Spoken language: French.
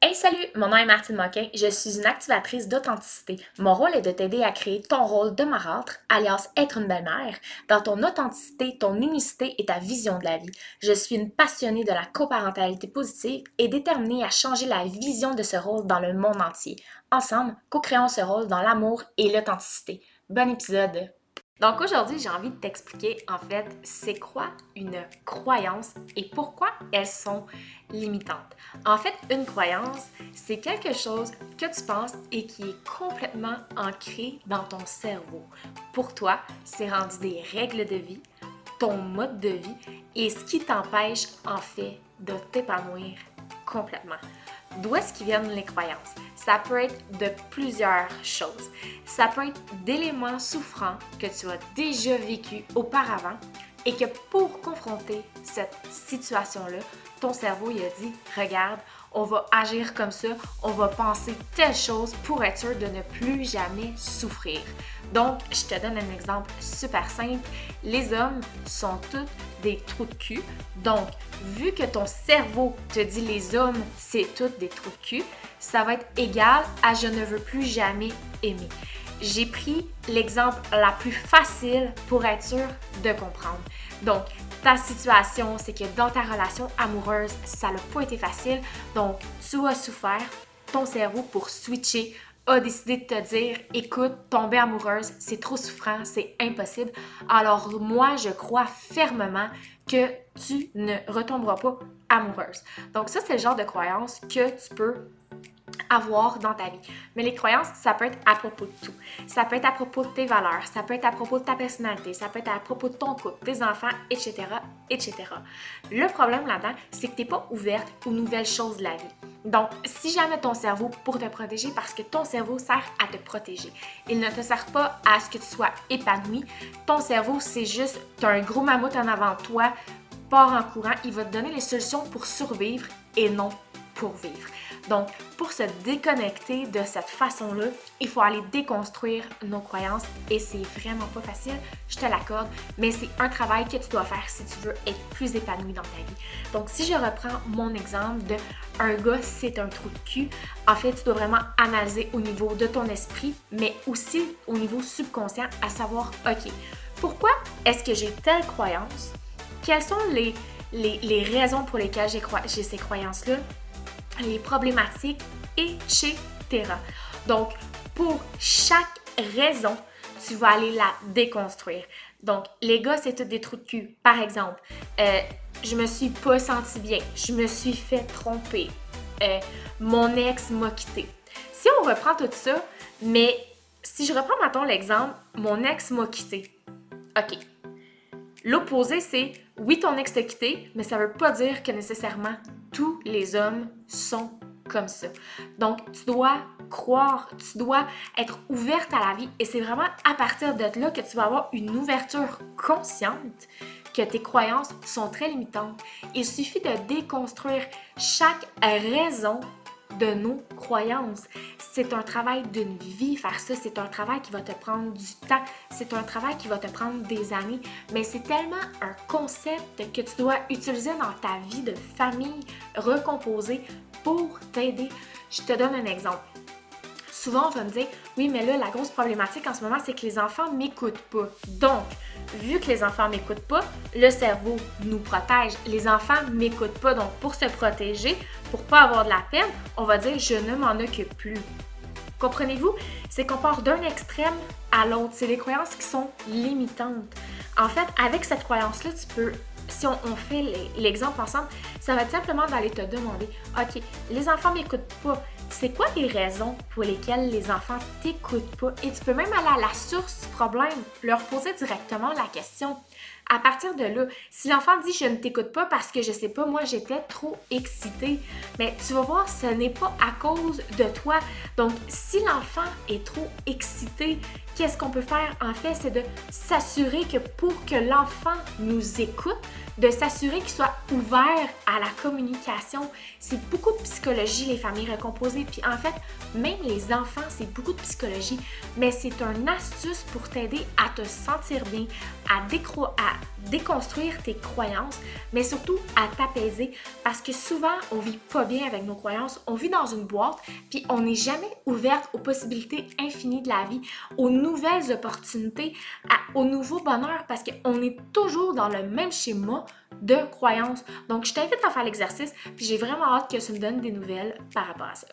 Hey salut, mon nom est Martine Moquin, je suis une activatrice d'authenticité. Mon rôle est de t'aider à créer ton rôle de marâtre, alias être une belle-mère, dans ton authenticité, ton unicité et ta vision de la vie. Je suis une passionnée de la coparentalité positive et déterminée à changer la vision de ce rôle dans le monde entier. Ensemble, co-créons ce rôle dans l'amour et l'authenticité. Bon épisode! Donc aujourd'hui, j'ai envie de t'expliquer en fait c'est quoi une croyance et pourquoi elles sont limitantes. En fait, une croyance, c'est quelque chose que tu penses et qui est complètement ancré dans ton cerveau. Pour toi, c'est rendu des règles de vie, ton mode de vie et ce qui t'empêche en fait de t'épanouir complètement. D'où est-ce qu'ils viennent les croyances? Ça peut être de plusieurs choses. Ça peut être d'éléments souffrants que tu as déjà vécu auparavant et que pour confronter cette situation-là, ton cerveau il a dit regarde, on va agir comme ça, on va penser telle chose pour être sûr de ne plus jamais souffrir. Donc, je te donne un exemple super simple. Les hommes sont tous des trous de cul. Donc, vu que ton cerveau te dit les hommes, c'est tous des trous de cul, ça va être égal à je ne veux plus jamais aimer. J'ai pris l'exemple la plus facile pour être sûr de comprendre. Donc, ta situation, c'est que dans ta relation amoureuse, ça n'a pas été facile. Donc, tu as souffert, ton cerveau, pour switcher, a décidé de te dire écoute, tomber amoureuse, c'est trop souffrant, c'est impossible. Alors, moi, je crois fermement que tu ne retomberas pas amoureuse. Donc, ça, c'est le genre de croyance que tu peux avoir dans ta vie. Mais les croyances, ça peut être à propos de tout. Ça peut être à propos de tes valeurs, ça peut être à propos de ta personnalité, ça peut être à propos de ton couple, tes enfants, etc., etc. Le problème là-dedans, c'est que tu n'es pas ouverte aux nouvelles choses de la vie. Donc, si jamais ton cerveau pour te protéger, parce que ton cerveau sert à te protéger, il ne te sert pas à ce que tu sois épanoui. Ton cerveau, c'est juste, tu as un gros mammouth en avant de toi, pars en courant, il va te donner les solutions pour survivre et non pour vivre. Donc, pour se déconnecter de cette façon-là, il faut aller déconstruire nos croyances et c'est vraiment pas facile, je te l'accorde, mais c'est un travail que tu dois faire si tu veux être plus épanoui dans ta vie. Donc, si je reprends mon exemple de un gars, c'est un trou de cul, en fait, tu dois vraiment analyser au niveau de ton esprit, mais aussi au niveau subconscient, à savoir, OK, pourquoi est-ce que j'ai telle croyance? Quelles sont les, les, raisons pour lesquelles j'ai ces croyances-là? Les problématiques, etc. Donc, pour chaque raison, tu vas aller la déconstruire. Donc, les gars, c'est tout des trous de cul. Par exemple, euh, je me suis pas senti bien, je me suis fait tromper, euh, mon ex m'a quitté. Si on reprend tout ça, mais si je reprends maintenant l'exemple, mon ex m'a quitté. OK. L'opposé, c'est oui, ton ex t'a quitté, mais ça veut pas dire que nécessairement tous les hommes sont comme ça. Donc, tu dois croire, tu dois être ouverte à la vie et c'est vraiment à partir de là que tu vas avoir une ouverture consciente que tes croyances sont très limitantes. Il suffit de déconstruire chaque raison de nos croyances. C'est un travail d'une vie faire ça, c'est un travail qui va te prendre du temps, c'est un travail qui va te prendre des années, mais c'est tellement un concept que tu dois utiliser dans ta vie de famille recomposée pour t'aider. Je te donne un exemple souvent on va me dire oui mais là la grosse problématique en ce moment c'est que les enfants m'écoutent pas. Donc vu que les enfants m'écoutent pas, le cerveau nous protège. Les enfants m'écoutent pas donc pour se protéger, pour pas avoir de la peine, on va dire je ne m'en occupe plus. Comprenez-vous? C'est qu'on part d'un extrême à l'autre. C'est des croyances qui sont limitantes. En fait, avec cette croyance-là, tu peux si on, fait l'exemple ensemble, ça va être simplement d'aller te demander, OK, les enfants m'écoutent pas, c'est quoi les raisons pour lesquelles les enfants t'écoutent pas? Et tu peux même aller à la source du problème, leur poser directement la question. À partir de là, si l'enfant dit je ne t'écoute pas parce que je sais pas, moi j'étais trop excitée, mais tu vas voir, ce n'est pas à cause de toi. Donc, si l'enfant est trop excité, qu'est-ce qu'on peut faire en fait? C'est de s'assurer que pour que l'enfant nous écoute, de s'assurer qu'il soit ouvert à la communication. C'est beaucoup de psychologie, les familles recomposées. Puis en fait, même les enfants, c'est beaucoup de psychologie, mais c'est une astuce pour t'aider à te sentir bien, à, déconstruire tes croyances, mais surtout à t'apaiser parce que souvent on vit pas bien avec nos croyances, on vit dans une boîte puis on n'est jamais ouverte aux possibilités infinies de la vie, aux nouvelles opportunités, au nouveau bonheur parce qu'on est toujours dans le même schéma de croyances. Donc je t'invite à faire l'exercice puis j'ai vraiment hâte que tu me donnes des nouvelles par rapport à ça.